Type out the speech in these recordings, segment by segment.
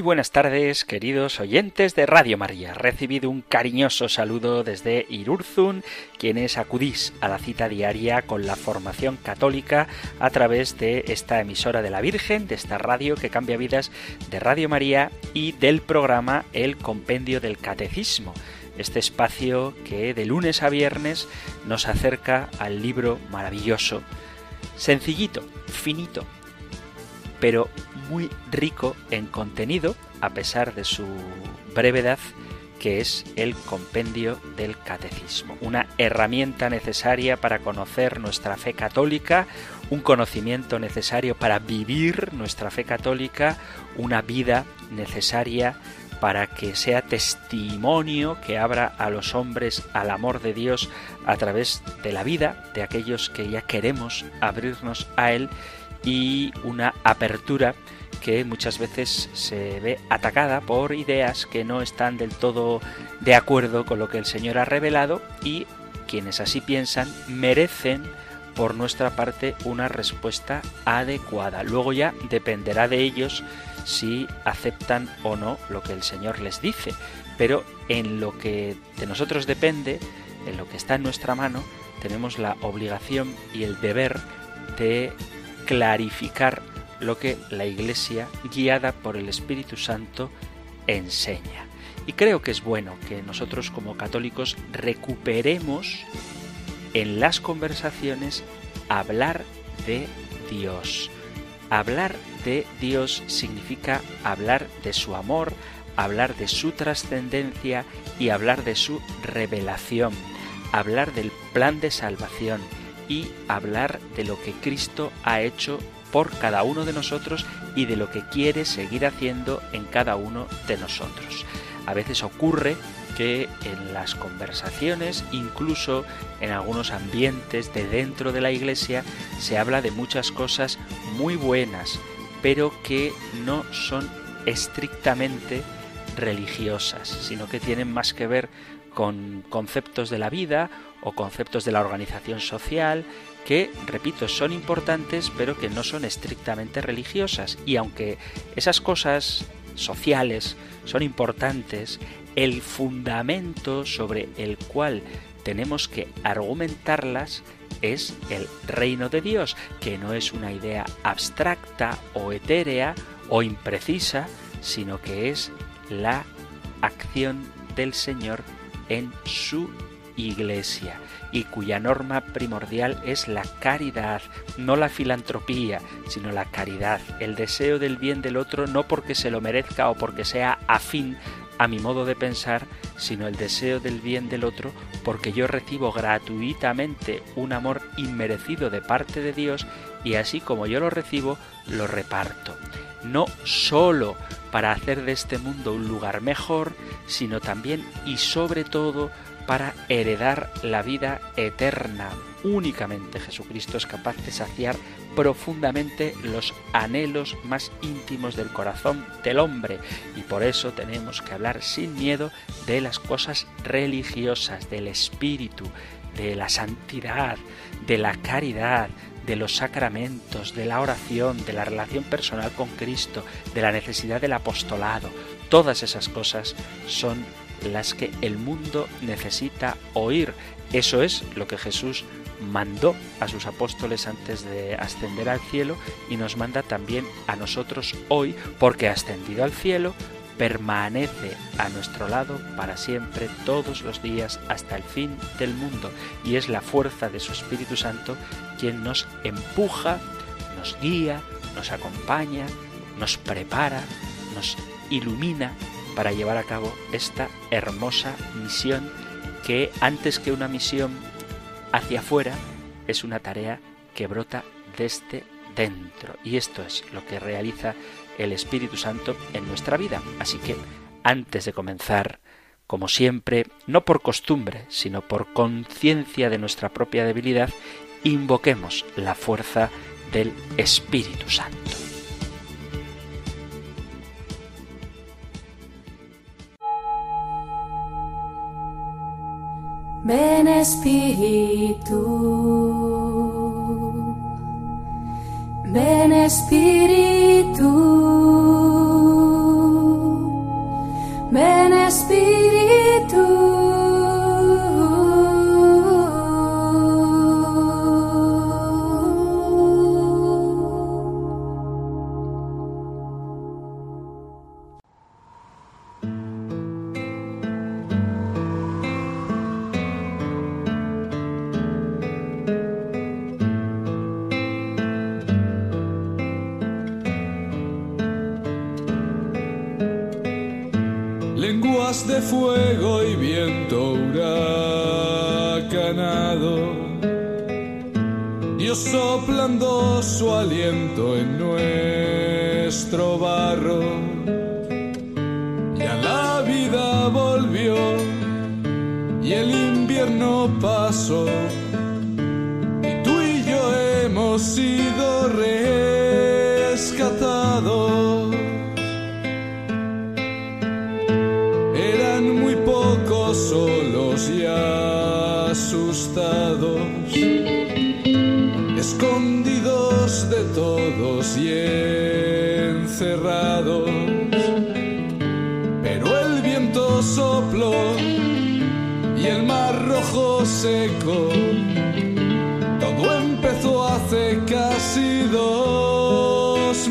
Muy buenas tardes, queridos oyentes de Radio María. Recibido un cariñoso saludo desde Irurzun, quienes acudís a la cita diaria con la formación católica a través de esta emisora de la Virgen, de esta radio que cambia vidas de Radio María y del programa El Compendio del Catecismo este espacio que de lunes a viernes nos acerca al libro maravilloso, sencillito, finito, pero muy rico en contenido, a pesar de su brevedad, que es el compendio del catecismo, una herramienta necesaria para conocer nuestra fe católica, un conocimiento necesario para vivir nuestra fe católica, una vida necesaria para que sea testimonio que abra a los hombres al amor de Dios a través de la vida de aquellos que ya queremos abrirnos a Él y una apertura que muchas veces se ve atacada por ideas que no están del todo de acuerdo con lo que el Señor ha revelado y quienes así piensan merecen por nuestra parte una respuesta adecuada. Luego ya dependerá de ellos si aceptan o no lo que el Señor les dice, pero en lo que de nosotros depende, en lo que está en nuestra mano, tenemos la obligación y el deber de clarificar lo que la Iglesia, guiada por el Espíritu Santo, enseña. Y creo que es bueno que nosotros como católicos recuperemos en las conversaciones hablar de Dios. Hablar de Dios significa hablar de su amor, hablar de su trascendencia y hablar de su revelación, hablar del plan de salvación y hablar de lo que Cristo ha hecho por cada uno de nosotros y de lo que quiere seguir haciendo en cada uno de nosotros. A veces ocurre que en las conversaciones, incluso en algunos ambientes de dentro de la iglesia, se habla de muchas cosas muy buenas, pero que no son estrictamente religiosas, sino que tienen más que ver con conceptos de la vida o conceptos de la organización social que, repito, son importantes pero que no son estrictamente religiosas. Y aunque esas cosas sociales son importantes, el fundamento sobre el cual tenemos que argumentarlas es el reino de Dios, que no es una idea abstracta o etérea o imprecisa, sino que es la acción del Señor en su iglesia y cuya norma primordial es la caridad, no la filantropía, sino la caridad, el deseo del bien del otro no porque se lo merezca o porque sea afín a mi modo de pensar, sino el deseo del bien del otro porque yo recibo gratuitamente un amor inmerecido de parte de Dios y así como yo lo recibo, lo reparto. No solo para hacer de este mundo un lugar mejor, sino también y sobre todo para heredar la vida eterna. Únicamente Jesucristo es capaz de saciar profundamente los anhelos más íntimos del corazón del hombre y por eso tenemos que hablar sin miedo de las cosas religiosas, del espíritu, de la santidad, de la caridad, de los sacramentos, de la oración, de la relación personal con Cristo, de la necesidad del apostolado. Todas esas cosas son las que el mundo necesita oír. Eso es lo que Jesús mandó a sus apóstoles antes de ascender al cielo y nos manda también a nosotros hoy porque ascendido al cielo permanece a nuestro lado para siempre todos los días hasta el fin del mundo y es la fuerza de su Espíritu Santo quien nos empuja, nos guía, nos acompaña, nos prepara, nos ilumina para llevar a cabo esta hermosa misión que antes que una misión hacia afuera es una tarea que brota desde dentro. Y esto es lo que realiza el Espíritu Santo en nuestra vida. Así que antes de comenzar como siempre, no por costumbre, sino por conciencia de nuestra propia debilidad, invoquemos la fuerza del Espíritu Santo. Ven Espíritu, ven Espíritu,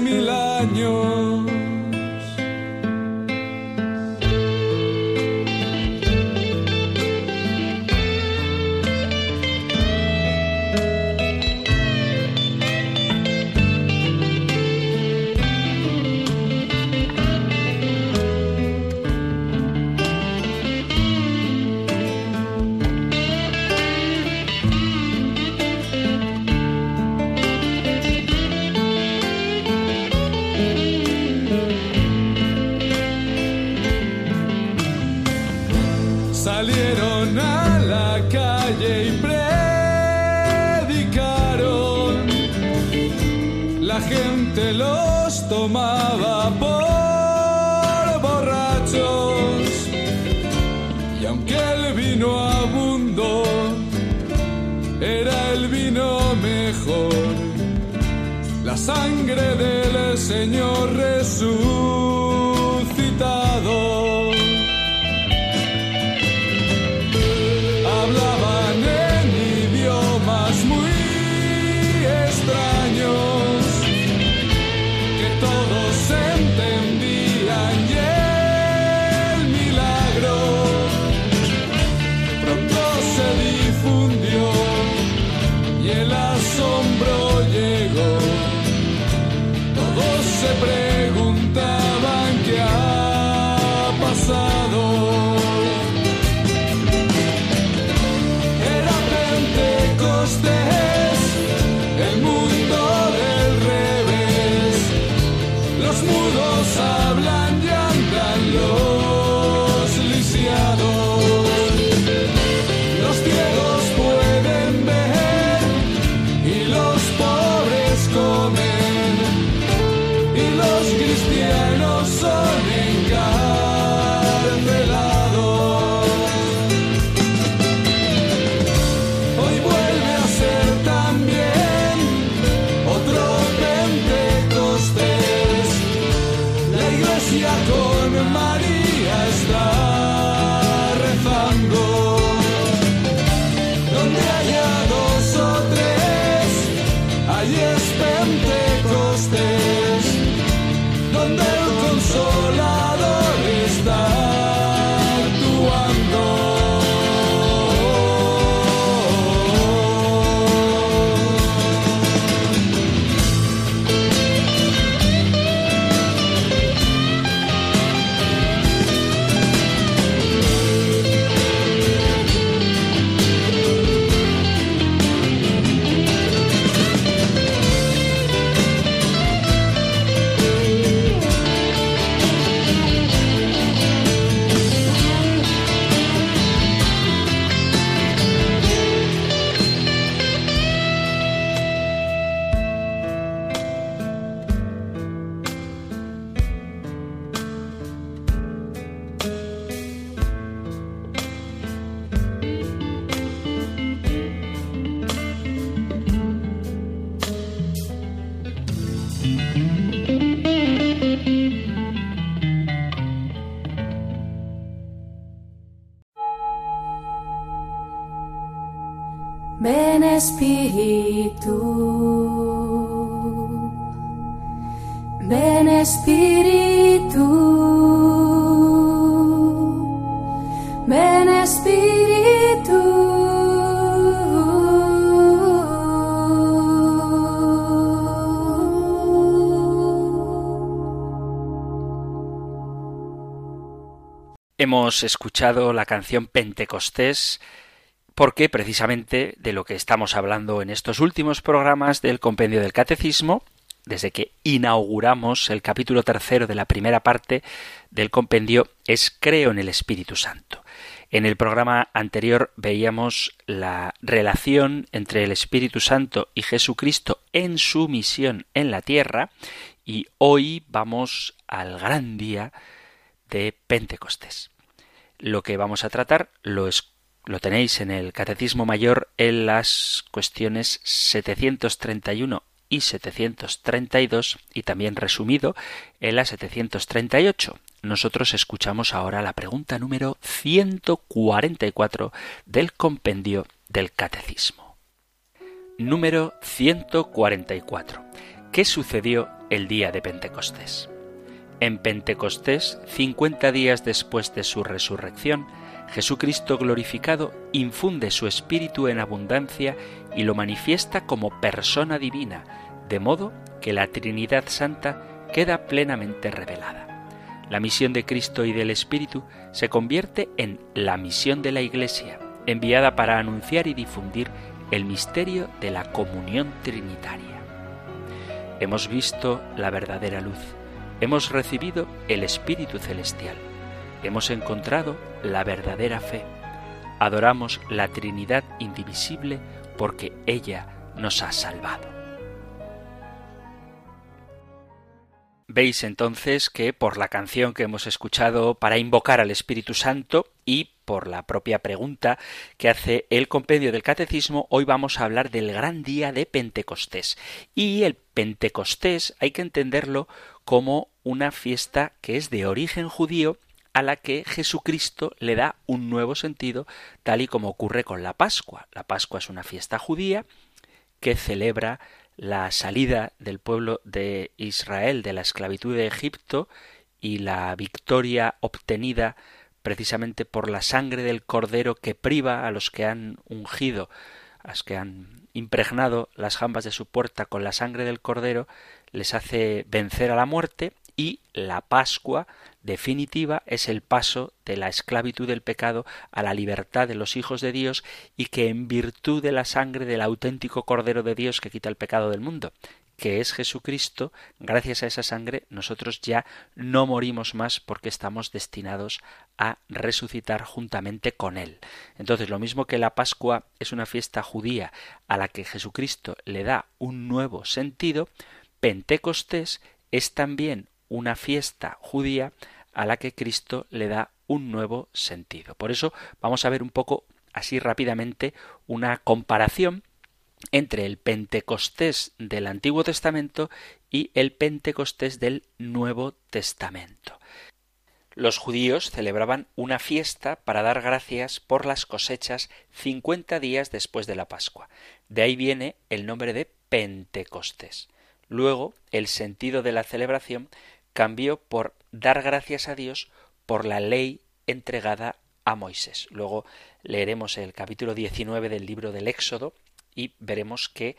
mil años. Ven Espíritu, ven Espíritu, ven Espíritu. Hemos escuchado la canción Pentecostés porque precisamente de lo que estamos hablando en estos últimos programas del compendio del catecismo, desde que inauguramos el capítulo tercero de la primera parte del compendio, es Creo en el Espíritu Santo. En el programa anterior veíamos la relación entre el Espíritu Santo y Jesucristo en su misión en la tierra y hoy vamos al gran día de Pentecostés. Lo que vamos a tratar lo, es, lo tenéis en el Catecismo Mayor en las cuestiones 731 y 732 y también resumido en la 738. Nosotros escuchamos ahora la pregunta número 144 del compendio del Catecismo. Número 144. ¿Qué sucedió el día de Pentecostés? En Pentecostés, 50 días después de su resurrección, Jesucristo glorificado infunde su espíritu en abundancia y lo manifiesta como persona divina, de modo que la Trinidad Santa queda plenamente revelada. La misión de Cristo y del Espíritu se convierte en la misión de la Iglesia, enviada para anunciar y difundir el misterio de la comunión trinitaria. Hemos visto la verdadera luz hemos recibido el Espíritu Celestial, hemos encontrado la verdadera fe, adoramos la Trinidad indivisible porque ella nos ha salvado. Veis entonces que por la canción que hemos escuchado para invocar al Espíritu Santo y por la propia pregunta que hace el compendio del Catecismo, hoy vamos a hablar del gran día de Pentecostés. Y el Pentecostés hay que entenderlo como una fiesta que es de origen judío a la que Jesucristo le da un nuevo sentido, tal y como ocurre con la Pascua. La Pascua es una fiesta judía que celebra la salida del pueblo de Israel de la esclavitud de Egipto y la victoria obtenida precisamente por la sangre del cordero que priva a los que han ungido, a los que han impregnado las jambas de su puerta con la sangre del cordero, les hace vencer a la muerte y la Pascua definitiva es el paso de la esclavitud del pecado a la libertad de los hijos de Dios y que en virtud de la sangre del auténtico Cordero de Dios que quita el pecado del mundo, que es Jesucristo, gracias a esa sangre nosotros ya no morimos más porque estamos destinados a resucitar juntamente con Él. Entonces, lo mismo que la Pascua es una fiesta judía a la que Jesucristo le da un nuevo sentido, Pentecostés es también una fiesta judía a la que Cristo le da un nuevo sentido. Por eso vamos a ver un poco así rápidamente una comparación entre el Pentecostés del Antiguo Testamento y el Pentecostés del Nuevo Testamento. Los judíos celebraban una fiesta para dar gracias por las cosechas cincuenta días después de la Pascua. De ahí viene el nombre de Pentecostés. Luego, el sentido de la celebración cambió por dar gracias a Dios por la ley entregada a Moisés. Luego leeremos el capítulo 19 del libro del Éxodo y veremos que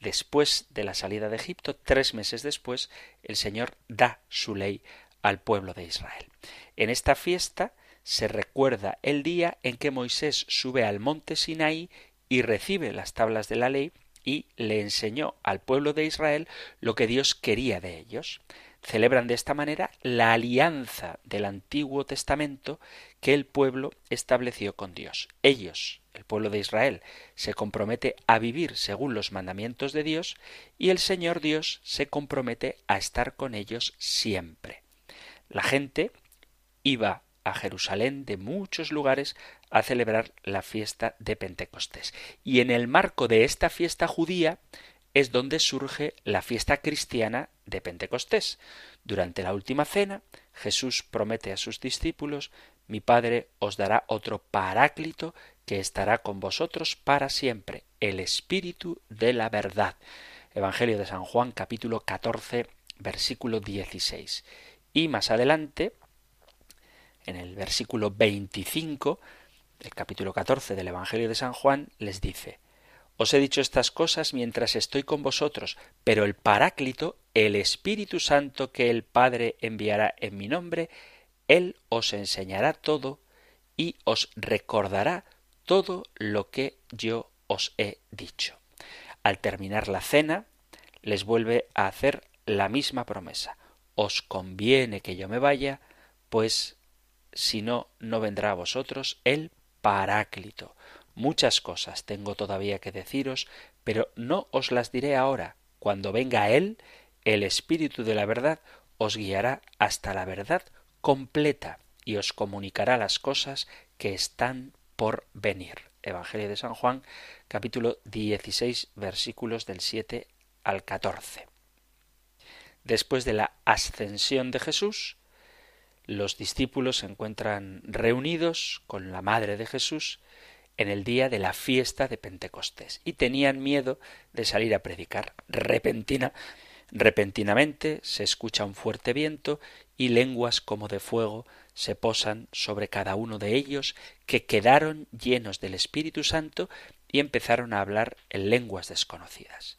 después de la salida de Egipto, tres meses después, el Señor da su ley al pueblo de Israel. En esta fiesta se recuerda el día en que Moisés sube al monte Sinaí y recibe las tablas de la ley y le enseñó al pueblo de Israel lo que Dios quería de ellos. Celebran de esta manera la alianza del Antiguo Testamento que el pueblo estableció con Dios. Ellos, el pueblo de Israel, se compromete a vivir según los mandamientos de Dios y el Señor Dios se compromete a estar con ellos siempre. La gente iba a Jerusalén de muchos lugares a celebrar la fiesta de Pentecostés. Y en el marco de esta fiesta judía es donde surge la fiesta cristiana de Pentecostés. Durante la última cena, Jesús promete a sus discípulos mi Padre os dará otro paráclito que estará con vosotros para siempre, el Espíritu de la verdad. Evangelio de San Juan capítulo 14 versículo 16. Y más adelante, en el versículo 25, el capítulo 14 del Evangelio de San Juan, les dice, Os he dicho estas cosas mientras estoy con vosotros, pero el Paráclito, el Espíritu Santo que el Padre enviará en mi nombre, Él os enseñará todo y os recordará todo lo que yo os he dicho. Al terminar la cena, les vuelve a hacer la misma promesa. Os conviene que yo me vaya, pues si no, no vendrá a vosotros el Paráclito. Muchas cosas tengo todavía que deciros, pero no os las diré ahora. Cuando venga Él, el Espíritu de la verdad os guiará hasta la verdad completa y os comunicará las cosas que están por venir. Evangelio de San Juan, capítulo 16, versículos del 7 al 14. Después de la ascensión de Jesús, los discípulos se encuentran reunidos con la Madre de Jesús en el día de la fiesta de Pentecostés y tenían miedo de salir a predicar. Repentina, repentinamente se escucha un fuerte viento y lenguas como de fuego se posan sobre cada uno de ellos, que quedaron llenos del Espíritu Santo y empezaron a hablar en lenguas desconocidas.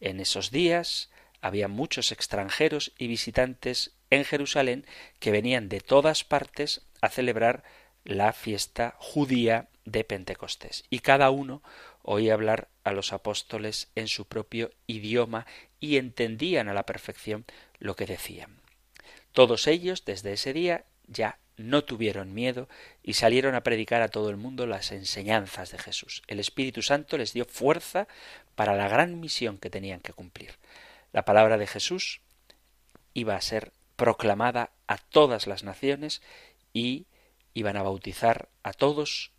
En esos días había muchos extranjeros y visitantes en Jerusalén que venían de todas partes a celebrar la fiesta judía de Pentecostés. Y cada uno oía hablar a los apóstoles en su propio idioma y entendían a la perfección lo que decían. Todos ellos, desde ese día, ya no tuvieron miedo y salieron a predicar a todo el mundo las enseñanzas de Jesús. El Espíritu Santo les dio fuerza para la gran misión que tenían que cumplir. La palabra de Jesús iba a ser proclamada a todas las naciones y iban a bautizar a todos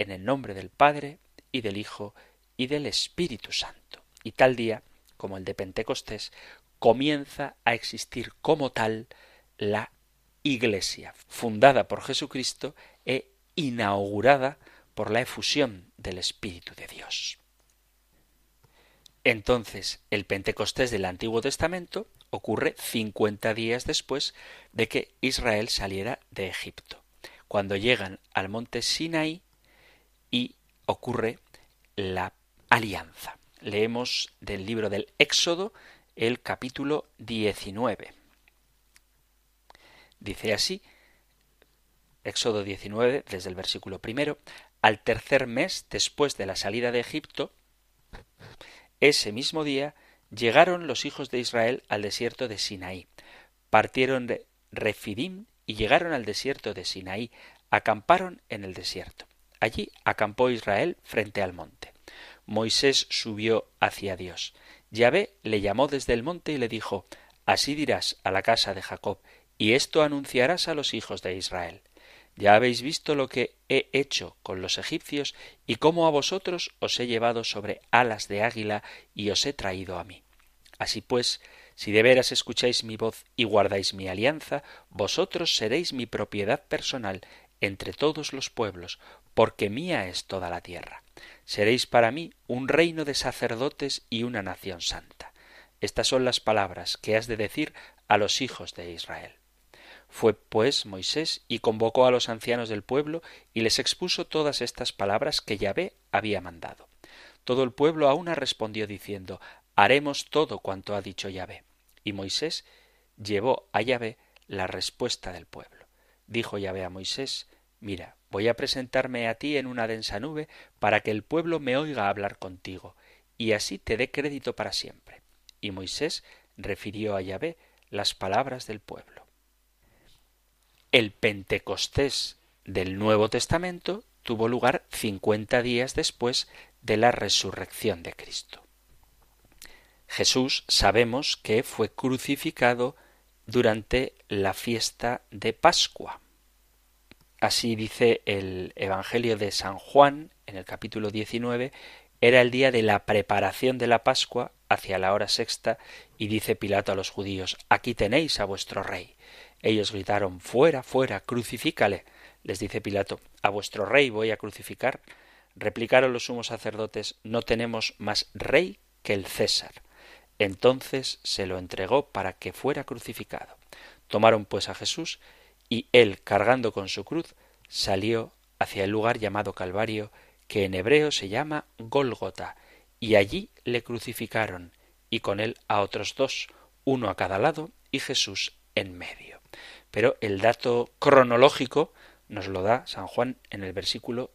en el nombre del Padre y del Hijo y del Espíritu Santo. Y tal día, como el de Pentecostés, comienza a existir como tal la Iglesia, fundada por Jesucristo e inaugurada por la efusión del Espíritu de Dios. Entonces, el Pentecostés del Antiguo Testamento ocurre cincuenta días después de que Israel saliera de Egipto, cuando llegan al monte Sinaí y ocurre la alianza. Leemos del libro del Éxodo el capítulo 19. Dice así, Éxodo 19, desde el versículo primero, al tercer mes después de la salida de Egipto, ese mismo día llegaron los hijos de Israel al desierto de Sinaí, partieron de Refidim y llegaron al desierto de Sinaí, acamparon en el desierto. Allí acampó Israel frente al monte. Moisés subió hacia Dios. Yahvé le llamó desde el monte y le dijo Así dirás a la casa de Jacob, y esto anunciarás a los hijos de Israel. Ya habéis visto lo que he hecho con los egipcios y cómo a vosotros os he llevado sobre alas de águila y os he traído a mí. Así pues, si de veras escucháis mi voz y guardáis mi alianza, vosotros seréis mi propiedad personal entre todos los pueblos, porque mía es toda la tierra. Seréis para mí un reino de sacerdotes y una nación santa. Estas son las palabras que has de decir a los hijos de Israel. Fue pues Moisés y convocó a los ancianos del pueblo y les expuso todas estas palabras que Yahvé había mandado. Todo el pueblo a una respondió diciendo Haremos todo cuanto ha dicho Yahvé. Y Moisés llevó a Yahvé la respuesta del pueblo. Dijo Yahvé a Moisés Mira, voy a presentarme a ti en una densa nube para que el pueblo me oiga hablar contigo, y así te dé crédito para siempre. Y Moisés refirió a Yahvé las palabras del pueblo. El Pentecostés del Nuevo Testamento tuvo lugar cincuenta días después de la resurrección de Cristo. Jesús sabemos que fue crucificado durante la fiesta de Pascua. Así dice el Evangelio de San Juan en el capítulo 19, era el día de la preparación de la Pascua hacia la hora sexta y dice Pilato a los judíos, aquí tenéis a vuestro rey. Ellos gritaron Fuera, fuera, crucifícale. Les dice Pilato A vuestro rey voy a crucificar. Replicaron los sumos sacerdotes, no tenemos más rey que el César. Entonces se lo entregó para que fuera crucificado. Tomaron pues a Jesús y él, cargando con su cruz, salió hacia el lugar llamado Calvario, que en hebreo se llama Gólgota, y allí le crucificaron, y con él a otros dos, uno a cada lado y Jesús en medio. Pero el dato cronológico nos lo da San Juan en el versículo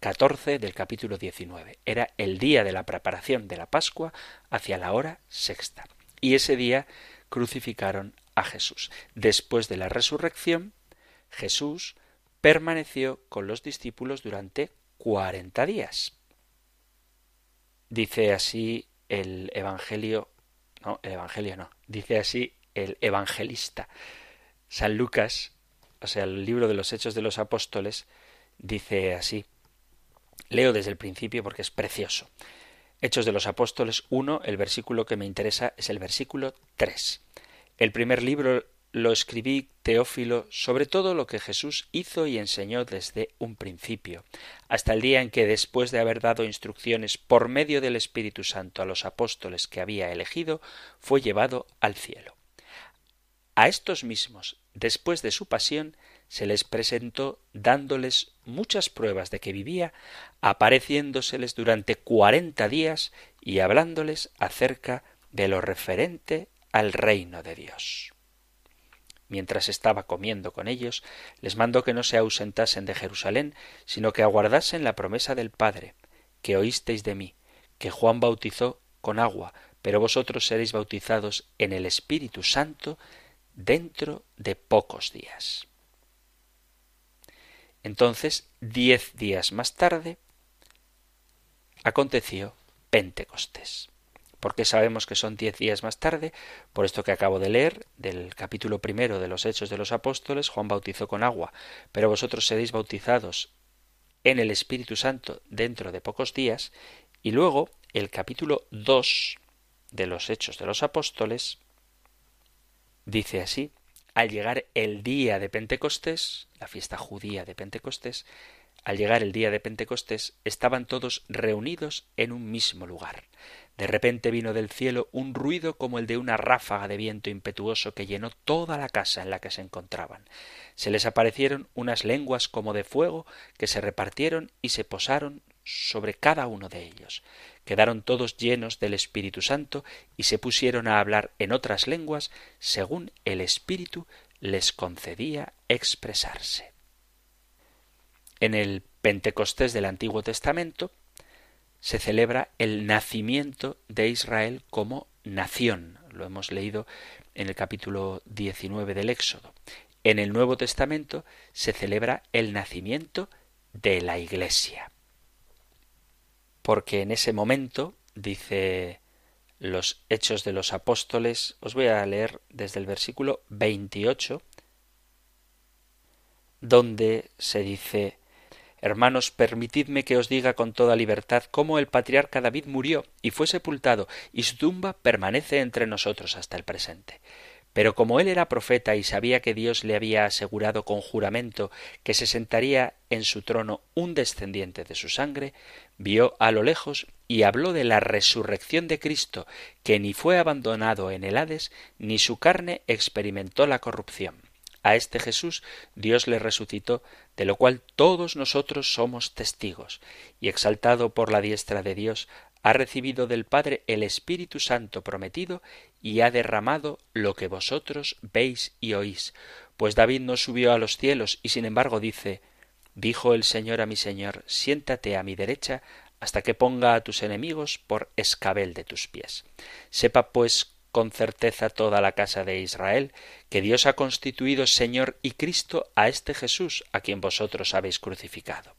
14 del capítulo 19. Era el día de la preparación de la Pascua hacia la hora sexta. Y ese día crucificaron a Jesús. Después de la resurrección, Jesús permaneció con los discípulos durante cuarenta días. Dice así el Evangelio, no, el Evangelio no, dice así el evangelista. San Lucas, o sea, el libro de los Hechos de los Apóstoles, dice así. Leo desde el principio porque es precioso. Hechos de los Apóstoles 1, el versículo que me interesa es el versículo 3. El primer libro lo escribí, Teófilo, sobre todo lo que Jesús hizo y enseñó desde un principio, hasta el día en que, después de haber dado instrucciones por medio del Espíritu Santo a los apóstoles que había elegido, fue llevado al cielo. A estos mismos, después de su pasión, se les presentó dándoles muchas pruebas de que vivía, apareciéndoseles durante cuarenta días y hablándoles acerca de lo referente al reino de Dios. Mientras estaba comiendo con ellos, les mandó que no se ausentasen de Jerusalén, sino que aguardasen la promesa del Padre, que oísteis de mí, que Juan bautizó con agua, pero vosotros seréis bautizados en el Espíritu Santo dentro de pocos días. Entonces, diez días más tarde, aconteció Pentecostés porque sabemos que son diez días más tarde, por esto que acabo de leer, del capítulo primero de los Hechos de los Apóstoles, Juan bautizó con agua, pero vosotros seréis bautizados en el Espíritu Santo dentro de pocos días, y luego el capítulo dos de los Hechos de los Apóstoles dice así, al llegar el día de Pentecostés, la fiesta judía de Pentecostés, al llegar el día de Pentecostés, estaban todos reunidos en un mismo lugar. De repente vino del cielo un ruido como el de una ráfaga de viento impetuoso que llenó toda la casa en la que se encontraban. Se les aparecieron unas lenguas como de fuego que se repartieron y se posaron sobre cada uno de ellos. Quedaron todos llenos del Espíritu Santo y se pusieron a hablar en otras lenguas según el Espíritu les concedía expresarse. En el Pentecostés del Antiguo Testamento se celebra el nacimiento de Israel como nación. Lo hemos leído en el capítulo 19 del Éxodo. En el Nuevo Testamento se celebra el nacimiento de la Iglesia. Porque en ese momento, dice los Hechos de los Apóstoles, os voy a leer desde el versículo 28, donde se dice Hermanos, permitidme que os diga con toda libertad cómo el patriarca David murió y fue sepultado, y su tumba permanece entre nosotros hasta el presente. Pero como él era profeta y sabía que Dios le había asegurado con juramento que se sentaría en su trono un descendiente de su sangre, vio a lo lejos y habló de la resurrección de Cristo, que ni fue abandonado en el Hades, ni su carne experimentó la corrupción. A este Jesús Dios le resucitó, de lo cual todos nosotros somos testigos, y exaltado por la diestra de Dios, ha recibido del Padre el Espíritu Santo prometido y ha derramado lo que vosotros veis y oís. Pues David no subió a los cielos y sin embargo dice Dijo el Señor a mi Señor, siéntate a mi derecha hasta que ponga a tus enemigos por escabel de tus pies. Sepa pues con certeza toda la casa de Israel, que Dios ha constituido Señor y Cristo a este Jesús, a quien vosotros habéis crucificado.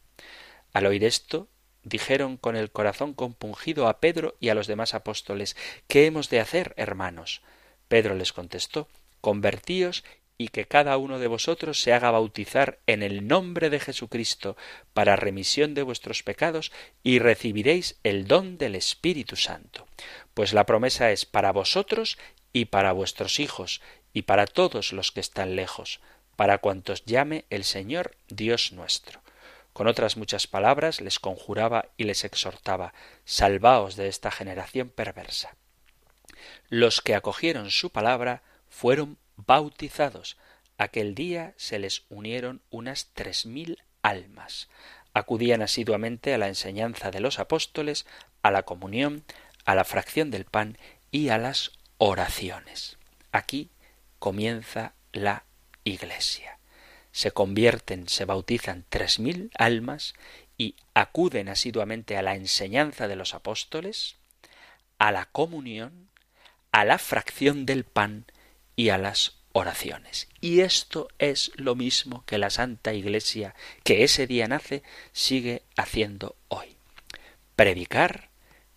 Al oír esto, dijeron con el corazón compungido a Pedro y a los demás apóstoles ¿Qué hemos de hacer, hermanos? Pedro les contestó Convertíos y que cada uno de vosotros se haga bautizar en el nombre de Jesucristo para remisión de vuestros pecados y recibiréis el don del Espíritu Santo. Pues la promesa es para vosotros y para vuestros hijos y para todos los que están lejos, para cuantos llame el Señor Dios nuestro. Con otras muchas palabras les conjuraba y les exhortaba Salvaos de esta generación perversa. Los que acogieron su palabra fueron bautizados. Aquel día se les unieron unas tres mil almas. Acudían asiduamente a la enseñanza de los apóstoles, a la comunión, a la fracción del pan y a las oraciones. Aquí comienza la Iglesia. Se convierten, se bautizan tres mil almas y acuden asiduamente a la enseñanza de los apóstoles, a la comunión, a la fracción del pan y a las oraciones. Y esto es lo mismo que la Santa Iglesia, que ese día nace, sigue haciendo hoy. Predicar,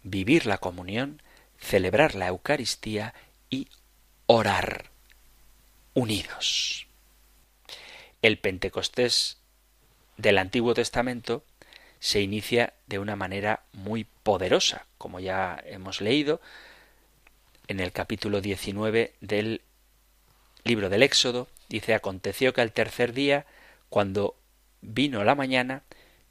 vivir la comunión, celebrar la Eucaristía y orar unidos. El Pentecostés del Antiguo Testamento se inicia de una manera muy poderosa, como ya hemos leído en el capítulo 19 del libro del Éxodo, dice, aconteció que al tercer día, cuando vino la mañana,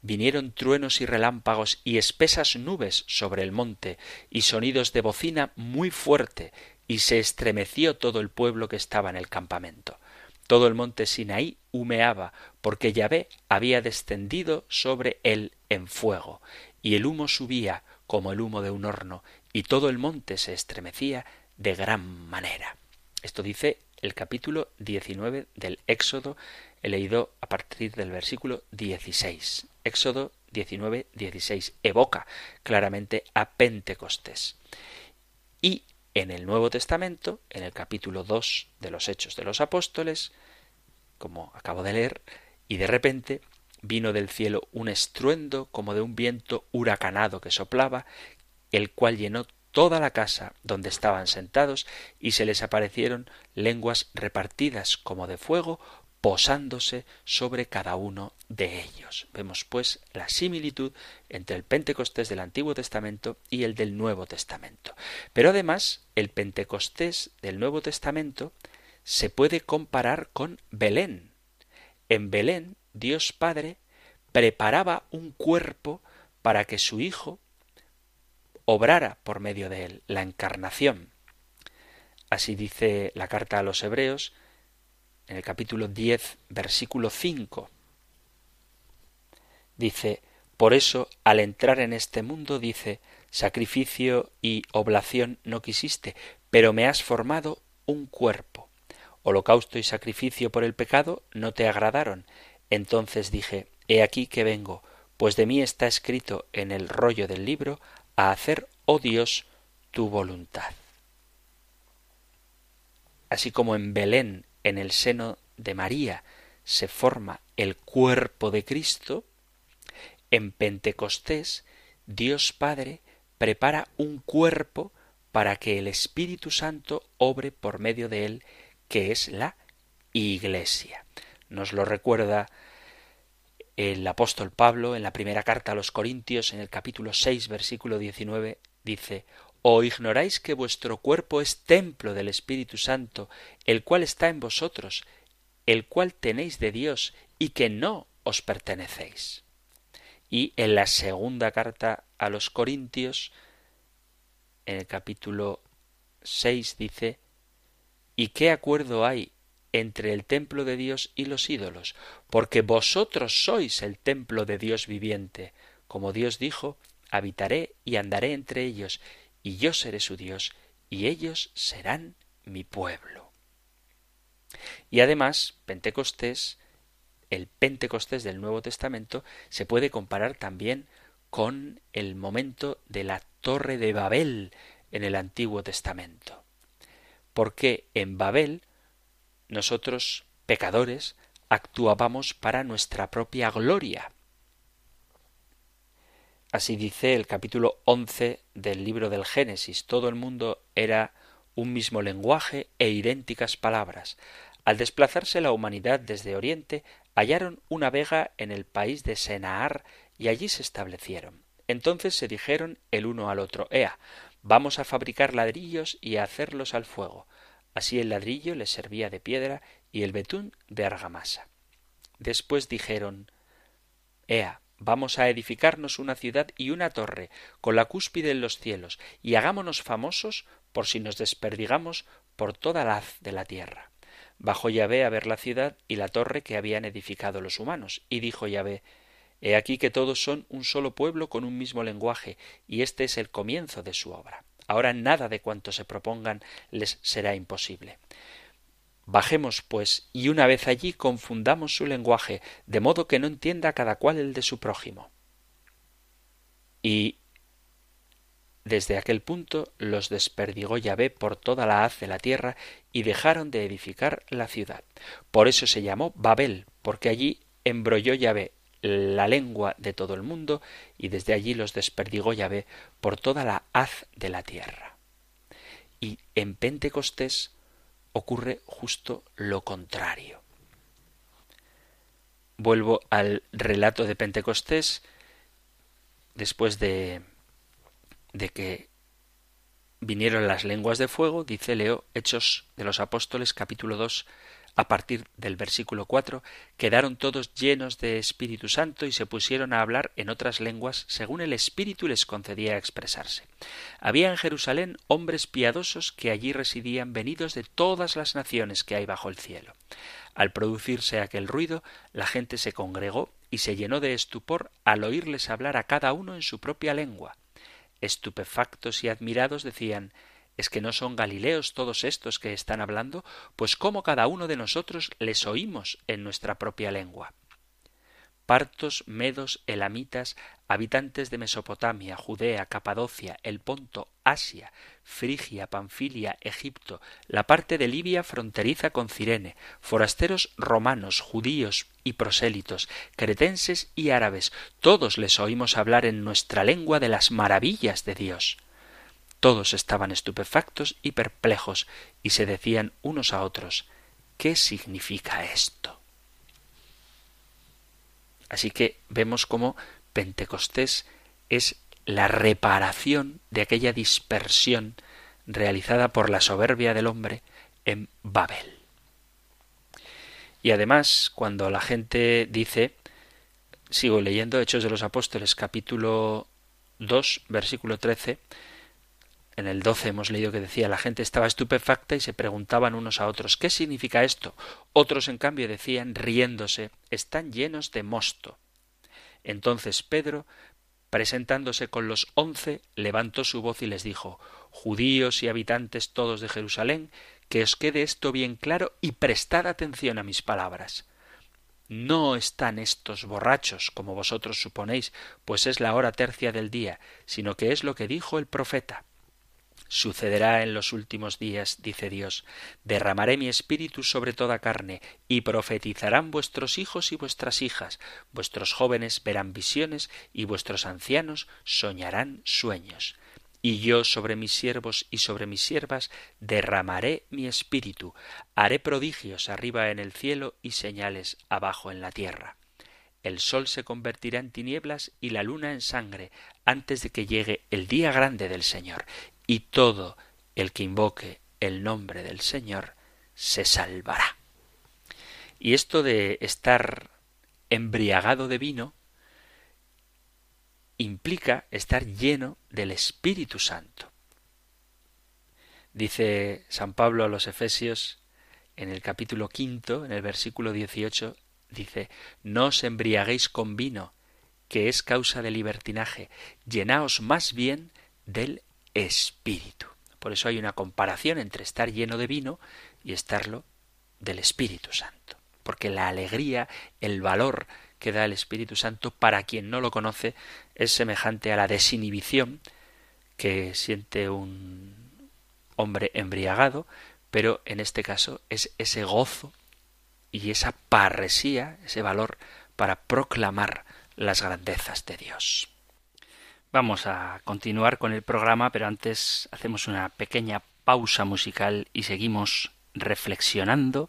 vinieron truenos y relámpagos y espesas nubes sobre el monte y sonidos de bocina muy fuerte y se estremeció todo el pueblo que estaba en el campamento. Todo el monte Sinaí humeaba, porque Yahvé había descendido sobre él en fuego, y el humo subía como el humo de un horno, y todo el monte se estremecía de gran manera. Esto dice el capítulo 19 del Éxodo, he leído a partir del versículo 16. Éxodo 19, 16 evoca claramente a Pentecostés. Y en el Nuevo Testamento, en el capítulo 2 de los Hechos de los Apóstoles, como acabo de leer, y de repente vino del cielo un estruendo como de un viento huracanado que soplaba, el cual llenó toda la casa donde estaban sentados, y se les aparecieron lenguas repartidas como de fuego, posándose sobre cada uno de ellos. Vemos pues la similitud entre el Pentecostés del Antiguo Testamento y el del Nuevo Testamento. Pero además, el Pentecostés del Nuevo Testamento se puede comparar con Belén. En Belén, Dios Padre preparaba un cuerpo para que su Hijo obrara por medio de él, la encarnación. Así dice la carta a los Hebreos, en el capítulo 10, versículo 5. Dice, por eso, al entrar en este mundo, dice, sacrificio y oblación no quisiste, pero me has formado un cuerpo. Holocausto y sacrificio por el pecado no te agradaron. Entonces dije, he aquí que vengo, pues de mí está escrito en el rollo del libro, a hacer, oh Dios, tu voluntad. Así como en Belén en el seno de María se forma el cuerpo de Cristo, en Pentecostés Dios Padre prepara un cuerpo para que el Espíritu Santo obre por medio de él, que es la Iglesia. Nos lo recuerda el apóstol Pablo en la primera carta a los Corintios, en el capítulo 6, versículo 19, dice, ¿O ignoráis que vuestro cuerpo es templo del Espíritu Santo, el cual está en vosotros, el cual tenéis de Dios, y que no os pertenecéis? Y en la segunda carta a los Corintios, en el capítulo 6 dice, ¿Y qué acuerdo hay entre el templo de Dios y los ídolos? Porque vosotros sois el templo de Dios viviente. Como Dios dijo, habitaré y andaré entre ellos, y yo seré su Dios, y ellos serán mi pueblo. Y además, Pentecostés, el Pentecostés del Nuevo Testamento, se puede comparar también con el momento de la Torre de Babel en el Antiguo Testamento. Porque en Babel nosotros, pecadores, actuábamos para nuestra propia gloria. Así dice el capítulo once del libro del Génesis. Todo el mundo era un mismo lenguaje e idénticas palabras. Al desplazarse la humanidad desde Oriente, hallaron una vega en el país de Senaar y allí se establecieron. Entonces se dijeron el uno al otro Ea, vamos a fabricar ladrillos y a hacerlos al fuego. Así el ladrillo les servía de piedra y el betún de argamasa. Después dijeron Ea, vamos a edificarnos una ciudad y una torre, con la cúspide en los cielos, y hagámonos famosos por si nos desperdigamos por toda la haz de la tierra. Bajó Yahvé a ver la ciudad y la torre que habían edificado los humanos, y dijo Yahvé, He aquí que todos son un solo pueblo con un mismo lenguaje, y este es el comienzo de su obra. Ahora nada de cuanto se propongan les será imposible. Bajemos, pues, y una vez allí confundamos su lenguaje, de modo que no entienda cada cual el de su prójimo. Y desde aquel punto los desperdigó Yahvé por toda la haz de la tierra y dejaron de edificar la ciudad. Por eso se llamó Babel, porque allí embrolló Yahvé la lengua de todo el mundo y desde allí los desperdigó Yahvé por toda la haz de la tierra. Y en Pentecostés ocurre justo lo contrario. Vuelvo al relato de Pentecostés después de, de que vinieron las lenguas de fuego, dice Leo Hechos de los Apóstoles capítulo 2 a partir del versículo 4, quedaron todos llenos de Espíritu Santo y se pusieron a hablar en otras lenguas según el Espíritu les concedía expresarse. Había en Jerusalén hombres piadosos que allí residían venidos de todas las naciones que hay bajo el cielo. Al producirse aquel ruido, la gente se congregó y se llenó de estupor al oírles hablar a cada uno en su propia lengua. Estupefactos y admirados decían ¿Es que no son Galileos todos estos que están hablando? Pues cómo cada uno de nosotros les oímos en nuestra propia lengua. Partos, medos, elamitas, habitantes de Mesopotamia, Judea, Capadocia, el Ponto, Asia, Frigia, Panfilia, Egipto, la parte de Libia fronteriza con Cirene, forasteros romanos, judíos y prosélitos, cretenses y árabes, todos les oímos hablar en nuestra lengua de las maravillas de Dios. Todos estaban estupefactos y perplejos y se decían unos a otros ¿Qué significa esto? Así que vemos cómo Pentecostés es la reparación de aquella dispersión realizada por la soberbia del hombre en Babel. Y además, cuando la gente dice, sigo leyendo Hechos de los Apóstoles capítulo 2, versículo 13, en el 12 hemos leído que decía la gente estaba estupefacta y se preguntaban unos a otros ¿qué significa esto? Otros en cambio decían riéndose están llenos de mosto. Entonces Pedro, presentándose con los once, levantó su voz y les dijo Judíos y habitantes todos de Jerusalén, que os quede esto bien claro y prestad atención a mis palabras. No están estos borrachos, como vosotros suponéis, pues es la hora tercia del día, sino que es lo que dijo el profeta. Sucederá en los últimos días, dice Dios, derramaré mi espíritu sobre toda carne, y profetizarán vuestros hijos y vuestras hijas, vuestros jóvenes verán visiones, y vuestros ancianos soñarán sueños. Y yo sobre mis siervos y sobre mis siervas derramaré mi espíritu, haré prodigios arriba en el cielo y señales abajo en la tierra. El sol se convertirá en tinieblas y la luna en sangre antes de que llegue el día grande del Señor, y todo el que invoque el nombre del Señor se salvará. Y esto de estar embriagado de vino implica estar lleno del Espíritu Santo. Dice San Pablo a los Efesios en el capítulo quinto, en el versículo dieciocho, dice No os embriaguéis con vino, que es causa de libertinaje, llenaos más bien del espíritu. Por eso hay una comparación entre estar lleno de vino y estarlo del Espíritu Santo. Porque la alegría, el valor que da el Espíritu Santo para quien no lo conoce es semejante a la desinhibición que siente un hombre embriagado, pero en este caso es ese gozo y esa parresía, ese valor para proclamar las grandezas de Dios. Vamos a continuar con el programa, pero antes hacemos una pequeña pausa musical y seguimos reflexionando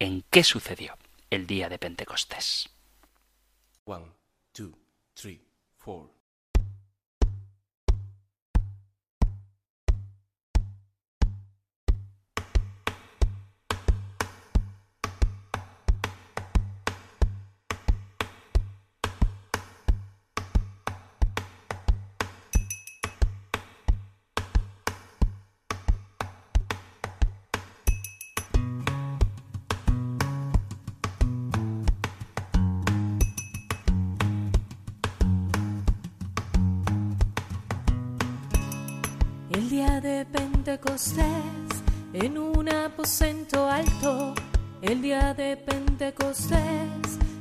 en qué sucedió el día de Pentecostés. Día de Pentecostés, en un aposento alto, el día de Pentecostés,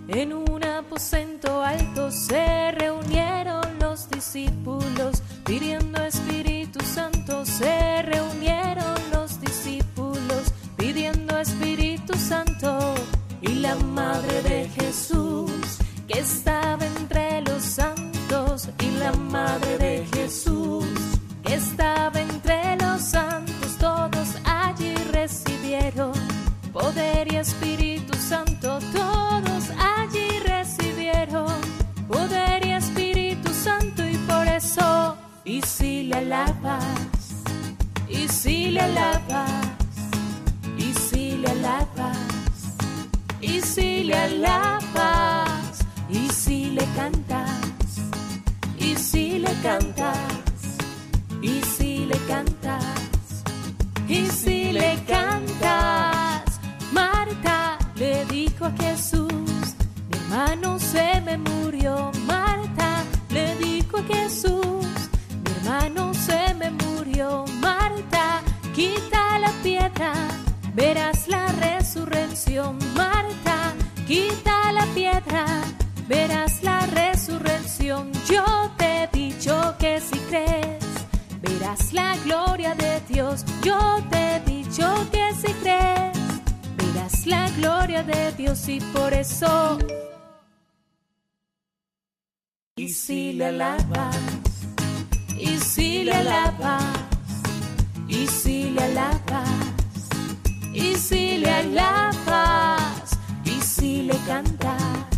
en un aposento alto se reunieron los discípulos pidiendo Espíritu Santo, se reunieron los discípulos pidiendo Espíritu Santo. Y la madre de Jesús que estaba entre los santos y la madre de Jesús y si y por eso. Y si le alabas y si le alabas y si le alabas y si le alabas y si le cantas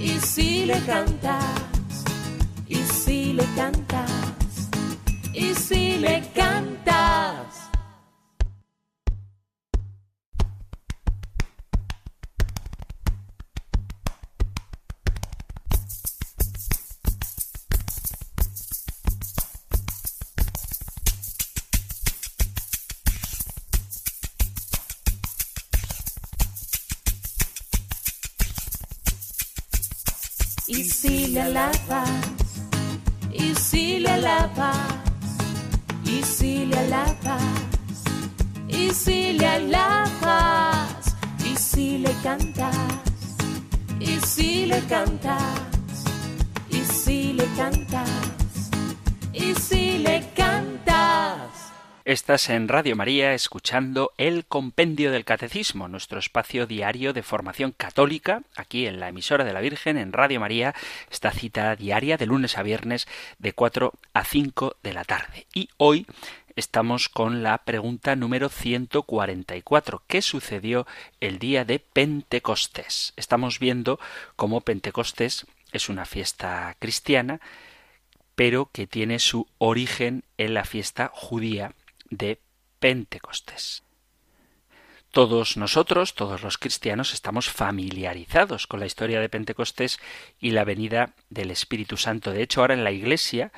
y si le cantas y si le cantas y si le cantas alabas y si le alabas y si le alabas y si le alabas y si le cantas y si le cantas y si le cantas y si le cantas Estás en Radio María escuchando el Compendio del Catecismo, nuestro espacio diario de formación católica, aquí en la emisora de la Virgen, en Radio María, esta cita diaria de lunes a viernes de 4 a 5 de la tarde. Y hoy estamos con la pregunta número 144. ¿Qué sucedió el día de Pentecostés? Estamos viendo cómo Pentecostés es una fiesta cristiana, pero que tiene su origen en la fiesta judía de Pentecostés. Todos nosotros, todos los cristianos, estamos familiarizados con la historia de Pentecostés y la venida del Espíritu Santo. De hecho, ahora en la Iglesia,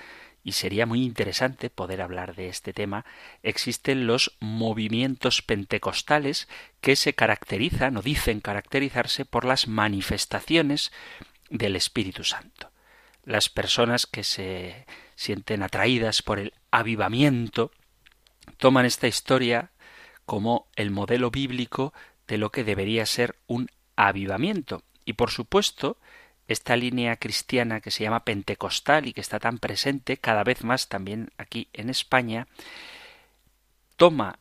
y sería muy interesante poder hablar de este tema, existen los movimientos pentecostales que se caracterizan o dicen caracterizarse por las manifestaciones del Espíritu Santo. Las personas que se sienten atraídas por el avivamiento toman esta historia como el modelo bíblico de lo que debería ser un avivamiento. Y por supuesto, esta línea cristiana que se llama pentecostal y que está tan presente cada vez más también aquí en España, toma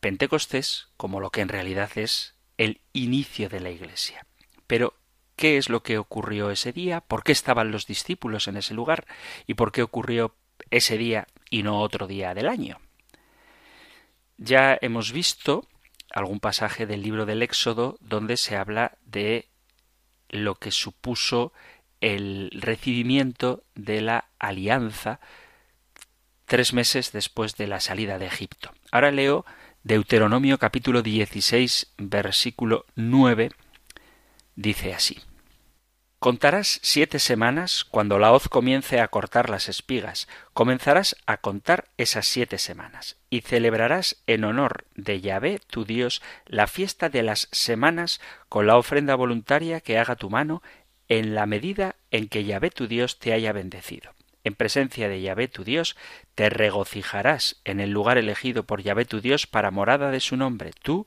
Pentecostés como lo que en realidad es el inicio de la Iglesia. Pero, ¿qué es lo que ocurrió ese día? ¿Por qué estaban los discípulos en ese lugar? ¿Y por qué ocurrió ese día y no otro día del año? Ya hemos visto algún pasaje del libro del Éxodo donde se habla de lo que supuso el recibimiento de la alianza tres meses después de la salida de Egipto. Ahora leo Deuteronomio capítulo 16 versículo 9 dice así Contarás siete semanas cuando la hoz comience a cortar las espigas. Comenzarás a contar esas siete semanas y celebrarás en honor de Yahvé tu Dios la fiesta de las semanas con la ofrenda voluntaria que haga tu mano en la medida en que Yahvé tu Dios te haya bendecido. en presencia de Yahvé tu Dios, te regocijarás en el lugar elegido por Yahvé tu Dios para morada de su nombre, tú,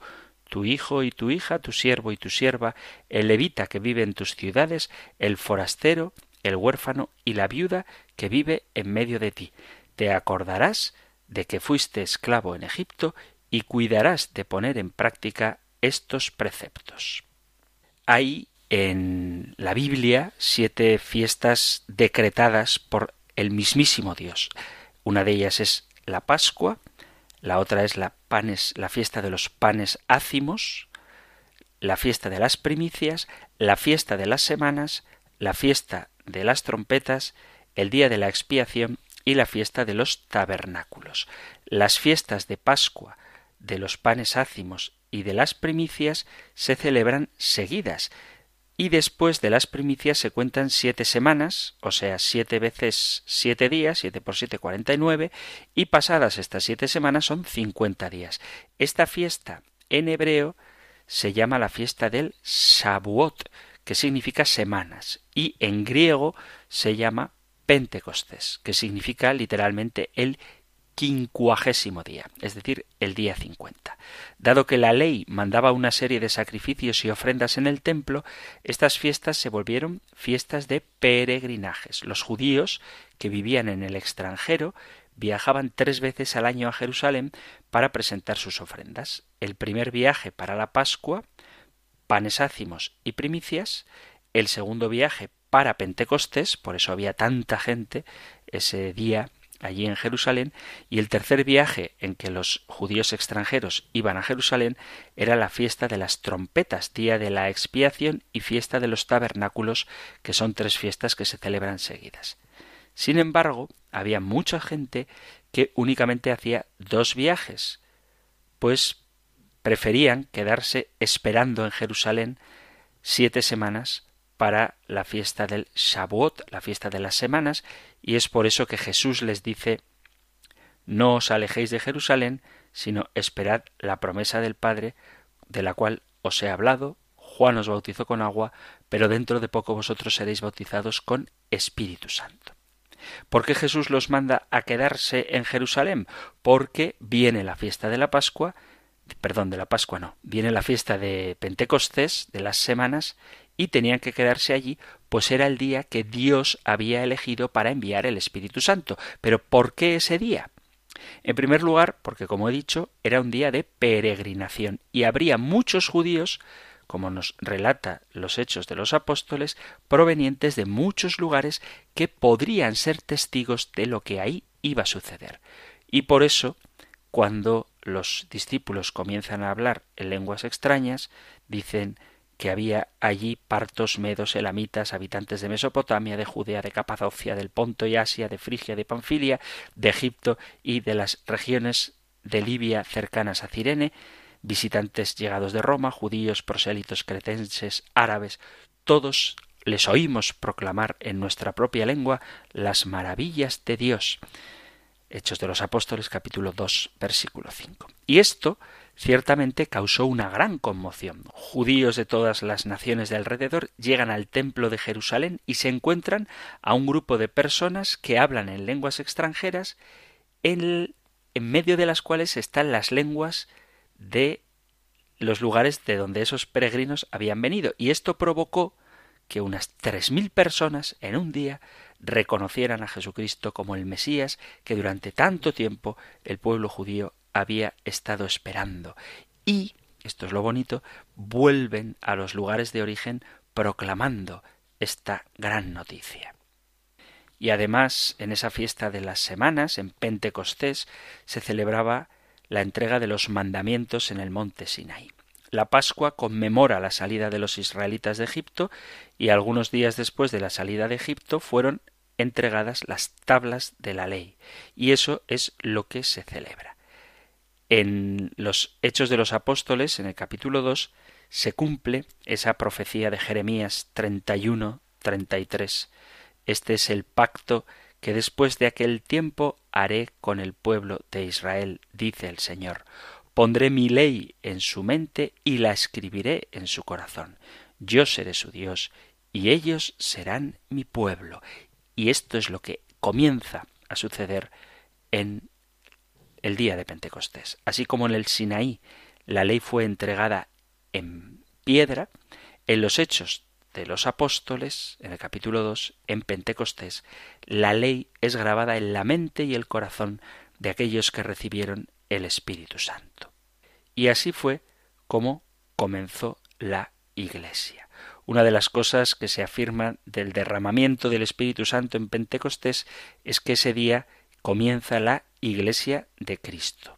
tu hijo y tu hija, tu siervo y tu sierva, el levita que vive en tus ciudades, el forastero, el huérfano y la viuda que vive en medio de ti. Te acordarás de que fuiste esclavo en Egipto y cuidarás de poner en práctica estos preceptos. Hay en la Biblia siete fiestas decretadas por el mismísimo Dios. Una de ellas es la Pascua, la otra es la fiesta de los panes ácimos, la fiesta de las primicias, la fiesta de las semanas, la fiesta de las trompetas, el día de la expiación y la fiesta de los tabernáculos. Las fiestas de Pascua, de los panes ácimos y de las primicias se celebran seguidas, y después de las primicias se cuentan siete semanas, o sea, siete veces siete días, siete por siete cuarenta y nueve, y pasadas estas siete semanas son cincuenta días. Esta fiesta en hebreo se llama la fiesta del Shavuot, que significa semanas, y en griego se llama Pentecostés, que significa literalmente el quincuagésimo día, es decir, el día cincuenta. Dado que la ley mandaba una serie de sacrificios y ofrendas en el templo, estas fiestas se volvieron fiestas de peregrinajes. Los judíos que vivían en el extranjero viajaban tres veces al año a Jerusalén para presentar sus ofrendas. El primer viaje para la Pascua, panes ácimos y primicias, el segundo viaje para Pentecostés, por eso había tanta gente ese día allí en Jerusalén, y el tercer viaje en que los judíos extranjeros iban a Jerusalén era la fiesta de las trompetas, día de la expiación y fiesta de los tabernáculos, que son tres fiestas que se celebran seguidas. Sin embargo, había mucha gente que únicamente hacía dos viajes, pues preferían quedarse esperando en Jerusalén siete semanas para la fiesta del Shavuot, la fiesta de las semanas, y es por eso que Jesús les dice No os alejéis de Jerusalén, sino esperad la promesa del Padre, de la cual os he hablado. Juan os bautizó con agua, pero dentro de poco vosotros seréis bautizados con Espíritu Santo. ¿Por qué Jesús los manda a quedarse en Jerusalén? Porque viene la fiesta de la Pascua, perdón, de la Pascua no, viene la fiesta de Pentecostés, de las semanas, y tenían que quedarse allí, pues era el día que Dios había elegido para enviar el Espíritu Santo. Pero ¿por qué ese día? En primer lugar, porque como he dicho, era un día de peregrinación y habría muchos judíos, como nos relata los hechos de los apóstoles, provenientes de muchos lugares que podrían ser testigos de lo que ahí iba a suceder. Y por eso, cuando los discípulos comienzan a hablar en lenguas extrañas, dicen que había allí partos, medos, elamitas, habitantes de Mesopotamia, de Judea, de Capadocia, del Ponto y Asia, de Frigia, de Panfilia, de Egipto y de las regiones de Libia cercanas a Cirene, visitantes llegados de Roma, judíos, prosélitos, cretenses, árabes, todos les oímos proclamar en nuestra propia lengua las maravillas de Dios. Hechos de los Apóstoles capítulo 2 versículo 5. Y esto ciertamente causó una gran conmoción. Judíos de todas las naciones de alrededor llegan al templo de Jerusalén y se encuentran a un grupo de personas que hablan en lenguas extranjeras en, en medio de las cuales están las lenguas de los lugares de donde esos peregrinos habían venido. Y esto provocó que unas tres mil personas en un día reconocieran a Jesucristo como el Mesías que durante tanto tiempo el pueblo judío había estado esperando. Y, esto es lo bonito, vuelven a los lugares de origen proclamando esta gran noticia. Y además, en esa fiesta de las semanas, en Pentecostés, se celebraba la entrega de los mandamientos en el monte Sinai. La Pascua conmemora la salida de los israelitas de Egipto y algunos días después de la salida de Egipto fueron entregadas las tablas de la ley. Y eso es lo que se celebra. En los Hechos de los Apóstoles, en el capítulo 2, se cumple esa profecía de Jeremías 31, 33. Este es el pacto que después de aquel tiempo haré con el pueblo de Israel, dice el Señor. Pondré mi ley en su mente y la escribiré en su corazón. Yo seré su Dios y ellos serán mi pueblo. Y esto es lo que comienza a suceder en el día de Pentecostés. Así como en el Sinaí la ley fue entregada en piedra, en los hechos de los apóstoles, en el capítulo 2, en Pentecostés, la ley es grabada en la mente y el corazón de aquellos que recibieron el Espíritu Santo. Y así fue como comenzó la Iglesia. Una de las cosas que se afirma del derramamiento del Espíritu Santo en Pentecostés es que ese día comienza la Iglesia de Cristo.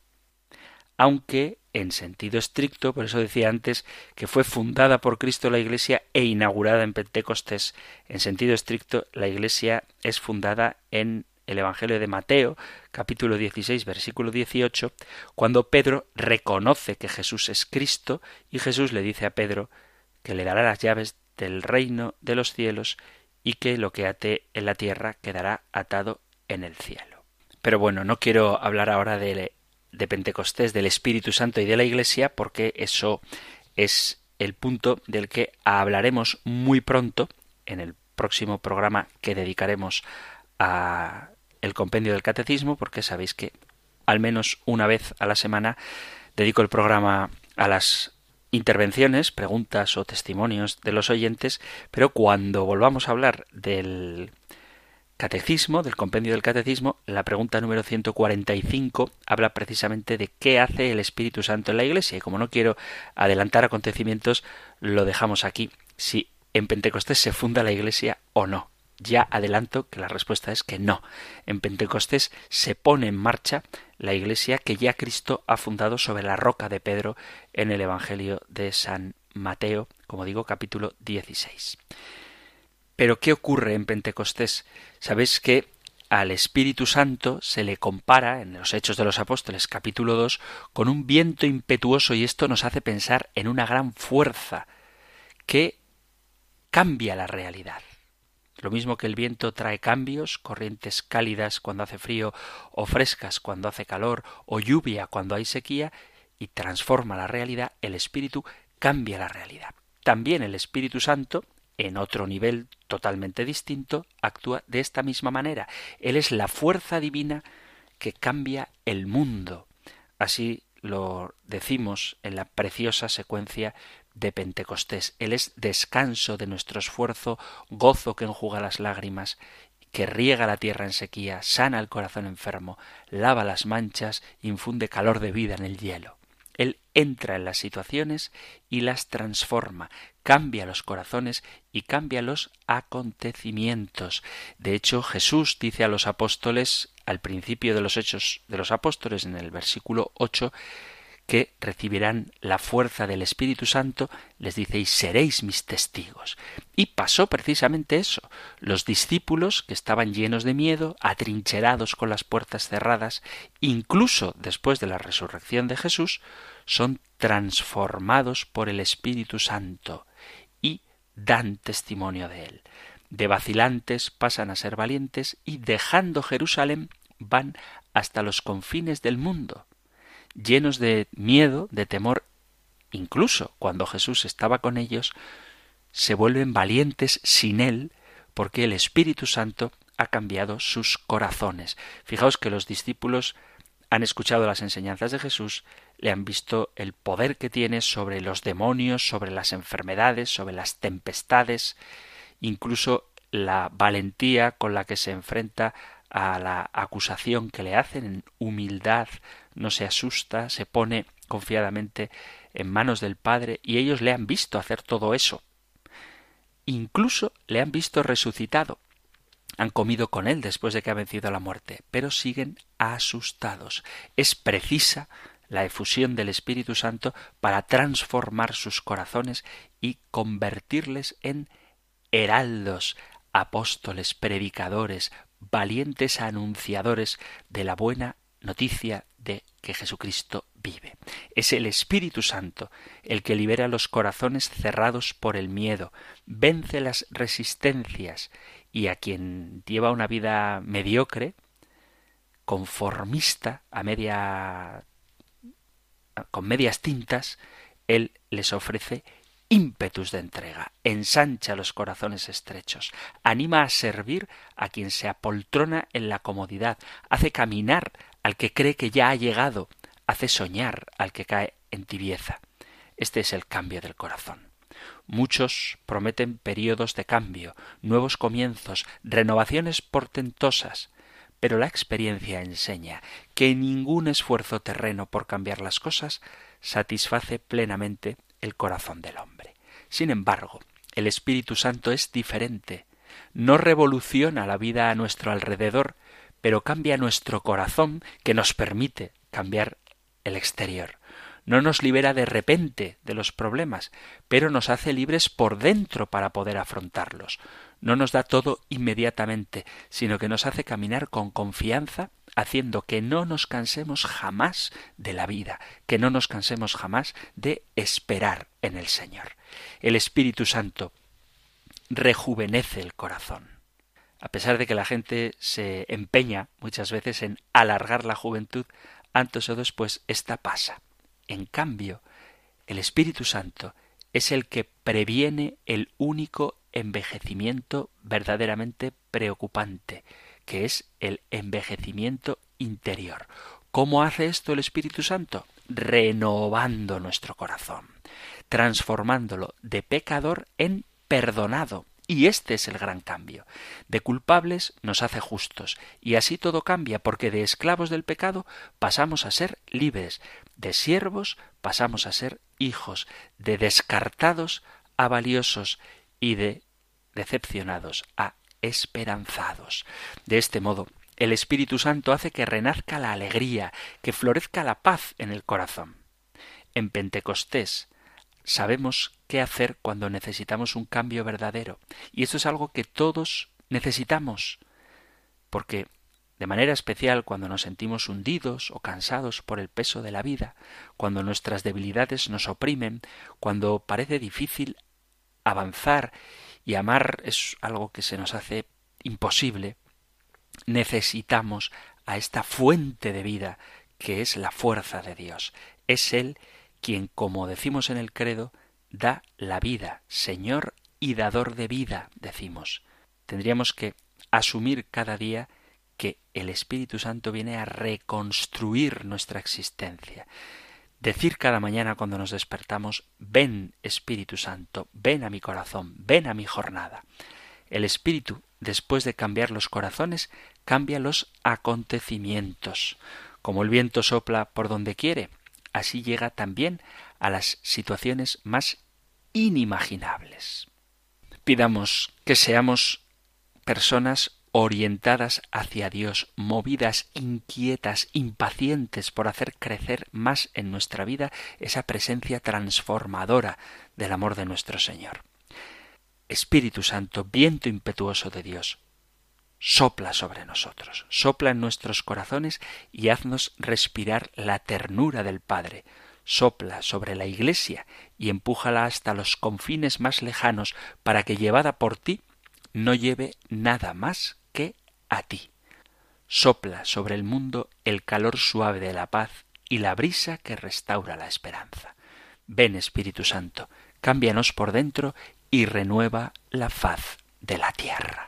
Aunque en sentido estricto, por eso decía antes que fue fundada por Cristo la Iglesia e inaugurada en Pentecostés, en sentido estricto la Iglesia es fundada en el Evangelio de Mateo, capítulo 16, versículo 18, cuando Pedro reconoce que Jesús es Cristo y Jesús le dice a Pedro que le dará las llaves del reino de los cielos y que lo que ate en la tierra quedará atado en el cielo. Pero bueno, no quiero hablar ahora de de Pentecostés, del Espíritu Santo y de la Iglesia, porque eso es el punto del que hablaremos muy pronto en el próximo programa que dedicaremos a el compendio del catecismo, porque sabéis que al menos una vez a la semana dedico el programa a las intervenciones, preguntas o testimonios de los oyentes, pero cuando volvamos a hablar del Catecismo, del compendio del Catecismo, la pregunta número 145 habla precisamente de qué hace el Espíritu Santo en la Iglesia. Y como no quiero adelantar acontecimientos, lo dejamos aquí. Si en Pentecostés se funda la Iglesia o no. Ya adelanto que la respuesta es que no. En Pentecostés se pone en marcha la Iglesia que ya Cristo ha fundado sobre la roca de Pedro en el Evangelio de San Mateo, como digo, capítulo 16. Pero ¿qué ocurre en Pentecostés? Sabéis que al Espíritu Santo se le compara en los Hechos de los Apóstoles capítulo 2 con un viento impetuoso y esto nos hace pensar en una gran fuerza que cambia la realidad. Lo mismo que el viento trae cambios, corrientes cálidas cuando hace frío o frescas cuando hace calor o lluvia cuando hay sequía y transforma la realidad, el Espíritu cambia la realidad. También el Espíritu Santo en otro nivel totalmente distinto, actúa de esta misma manera. Él es la fuerza divina que cambia el mundo. Así lo decimos en la preciosa secuencia de Pentecostés. Él es descanso de nuestro esfuerzo, gozo que enjuga las lágrimas, que riega la tierra en sequía, sana el corazón enfermo, lava las manchas, infunde calor de vida en el hielo. Él entra en las situaciones y las transforma, cambia los corazones y cambia los acontecimientos. De hecho, Jesús dice a los apóstoles al principio de los Hechos de los Apóstoles, en el versículo 8, que recibirán la fuerza del Espíritu Santo, les dice, y seréis mis testigos. Y pasó precisamente eso. Los discípulos, que estaban llenos de miedo, atrincherados con las puertas cerradas, incluso después de la resurrección de Jesús, son transformados por el Espíritu Santo y dan testimonio de él. De vacilantes pasan a ser valientes y dejando Jerusalén van hasta los confines del mundo llenos de miedo, de temor, incluso cuando Jesús estaba con ellos, se vuelven valientes sin Él, porque el Espíritu Santo ha cambiado sus corazones. Fijaos que los discípulos han escuchado las enseñanzas de Jesús, le han visto el poder que tiene sobre los demonios, sobre las enfermedades, sobre las tempestades, incluso la valentía con la que se enfrenta a la acusación que le hacen en humildad, no se asusta, se pone confiadamente en manos del Padre y ellos le han visto hacer todo eso. Incluso le han visto resucitado. Han comido con él después de que ha vencido la muerte, pero siguen asustados. Es precisa la efusión del Espíritu Santo para transformar sus corazones y convertirles en heraldos, apóstoles, predicadores, valientes anunciadores de la buena noticia de que Jesucristo vive. Es el Espíritu Santo el que libera los corazones cerrados por el miedo, vence las resistencias y a quien lleva una vida mediocre, conformista, a media con medias tintas, él les ofrece ímpetus de entrega, ensancha los corazones estrechos, anima a servir a quien se apoltrona en la comodidad, hace caminar al que cree que ya ha llegado, hace soñar al que cae en tibieza. Este es el cambio del corazón. Muchos prometen periodos de cambio, nuevos comienzos, renovaciones portentosas, pero la experiencia enseña que ningún esfuerzo terreno por cambiar las cosas satisface plenamente el corazón del hombre. Sin embargo, el Espíritu Santo es diferente. No revoluciona la vida a nuestro alrededor, pero cambia nuestro corazón que nos permite cambiar el exterior. No nos libera de repente de los problemas, pero nos hace libres por dentro para poder afrontarlos. No nos da todo inmediatamente, sino que nos hace caminar con confianza, haciendo que no nos cansemos jamás de la vida, que no nos cansemos jamás de esperar en el Señor. El Espíritu Santo rejuvenece el corazón. A pesar de que la gente se empeña muchas veces en alargar la juventud, antes o después esta pasa. En cambio, el Espíritu Santo es el que previene el único envejecimiento verdaderamente preocupante, que es el envejecimiento interior. ¿Cómo hace esto el Espíritu Santo? Renovando nuestro corazón, transformándolo de pecador en perdonado. Y este es el gran cambio. De culpables nos hace justos, y así todo cambia, porque de esclavos del pecado pasamos a ser libres, de siervos pasamos a ser hijos, de descartados a valiosos, y de decepcionados a esperanzados. De este modo, el Espíritu Santo hace que renazca la alegría, que florezca la paz en el corazón. En Pentecostés sabemos qué hacer cuando necesitamos un cambio verdadero, y esto es algo que todos necesitamos, porque de manera especial cuando nos sentimos hundidos o cansados por el peso de la vida, cuando nuestras debilidades nos oprimen, cuando parece difícil avanzar y amar es algo que se nos hace imposible, necesitamos a esta fuente de vida que es la fuerza de Dios. Es Él quien, como decimos en el credo, da la vida, Señor y dador de vida, decimos. Tendríamos que asumir cada día que el Espíritu Santo viene a reconstruir nuestra existencia. Decir cada mañana cuando nos despertamos, ven Espíritu Santo, ven a mi corazón, ven a mi jornada. El Espíritu, después de cambiar los corazones, cambia los acontecimientos. Como el viento sopla por donde quiere, así llega también a las situaciones más inimaginables. Pidamos que seamos personas orientadas hacia Dios, movidas, inquietas, impacientes por hacer crecer más en nuestra vida esa presencia transformadora del amor de nuestro Señor. Espíritu Santo, viento impetuoso de Dios, sopla sobre nosotros, sopla en nuestros corazones y haznos respirar la ternura del Padre, sopla sobre la Iglesia y empújala hasta los confines más lejanos para que llevada por ti no lleve nada más a ti. Sopla sobre el mundo el calor suave de la paz y la brisa que restaura la esperanza. Ven Espíritu Santo, cámbianos por dentro y renueva la faz de la tierra.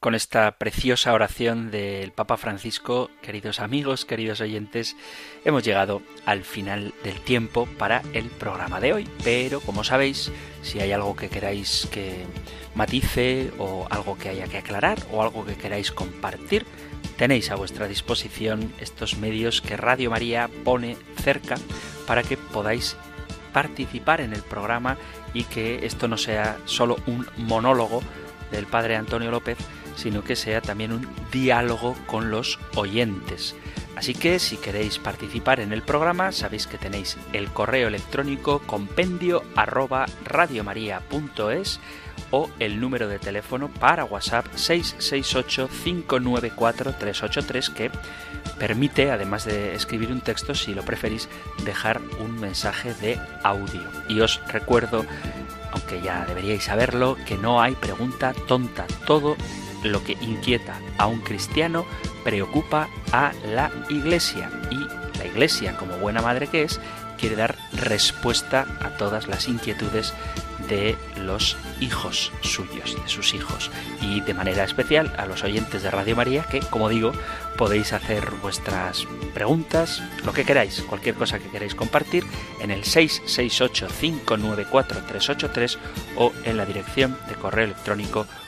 Con esta preciosa oración del Papa Francisco, queridos amigos, queridos oyentes, hemos llegado al final del tiempo para el programa de hoy. Pero, como sabéis, si hay algo que queráis que matice o algo que haya que aclarar o algo que queráis compartir, tenéis a vuestra disposición estos medios que Radio María pone cerca para que podáis participar en el programa y que esto no sea solo un monólogo del Padre Antonio López, sino que sea también un diálogo con los oyentes. Así que si queréis participar en el programa, sabéis que tenéis el correo electrónico compendio arroba o el número de teléfono para WhatsApp 668-594-383 que permite, además de escribir un texto, si lo preferís, dejar un mensaje de audio. Y os recuerdo, aunque ya deberíais saberlo, que no hay pregunta tonta. Todo lo que inquieta a un cristiano preocupa a la Iglesia y la Iglesia, como buena madre que es, quiere dar respuesta a todas las inquietudes de los hijos suyos, de sus hijos. Y de manera especial a los oyentes de Radio María que, como digo, podéis hacer vuestras preguntas, lo que queráis, cualquier cosa que queráis compartir, en el 668-594-383 o en la dirección de correo electrónico